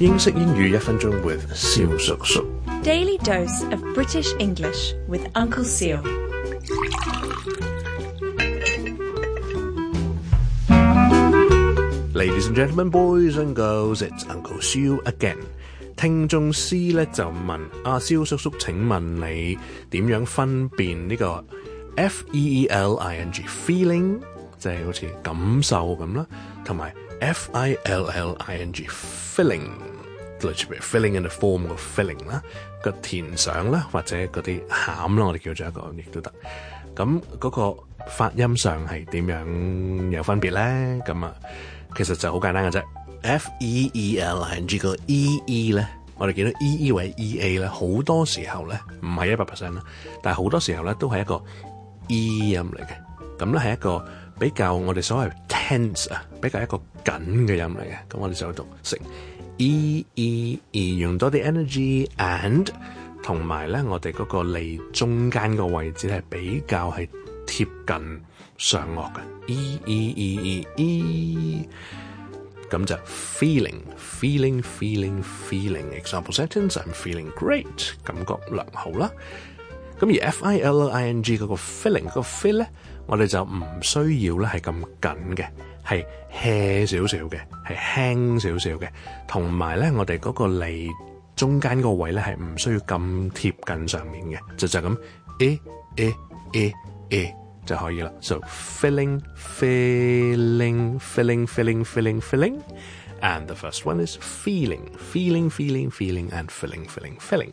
英式英语一分钟 with 肖叔叔。Daily dose of British English with Uncle Seal。Ladies and gentlemen, boys and girls, it's Uncle Seal again。听众 C 咧就问阿萧叔叔，请问你点样分辨呢个 feeling？feeling 即系好似感受咁啦，同埋。Filling、filling、filling in the form 個 filling 啦，個填上啦，或者嗰啲餡啦，我哋叫做一個亦都得。咁嗰個發音上係點樣有分別咧？咁啊，其實就好簡單嘅啫。f E E l i n g 個 E E 咧，我哋見到 E E 为 E A 咧，好多時候咧唔係一百 percent 啦，但係好多時候咧都係一個 E 音嚟嘅。咁咧係一個比較我哋所謂。hands 啊，比較一個緊嘅音嚟嘅，咁我哋就讀成 e e e，用多啲 energy and，同埋咧我哋嗰個脷中間個位置係比較係貼近上颚嘅 e e e e，咁就 feeling feeling feeling feeling。example sentence，I'm feeling great，感覺良好啦。咁而 f i l i n g 嗰個 feeling 嗰個 feel 咧，我哋就唔需要咧係咁緊嘅，係輕少少嘅，係輕少少嘅。同埋咧，我哋嗰個脷中間個位咧係唔需要咁貼近上面嘅，就就咁，誒誒誒誒，就可以啦。So feeling, feeling, feeling, feeling, feeling, feeling. And the first one is feeling, feeling, feeling, feeling and feeling, feeling, feeling.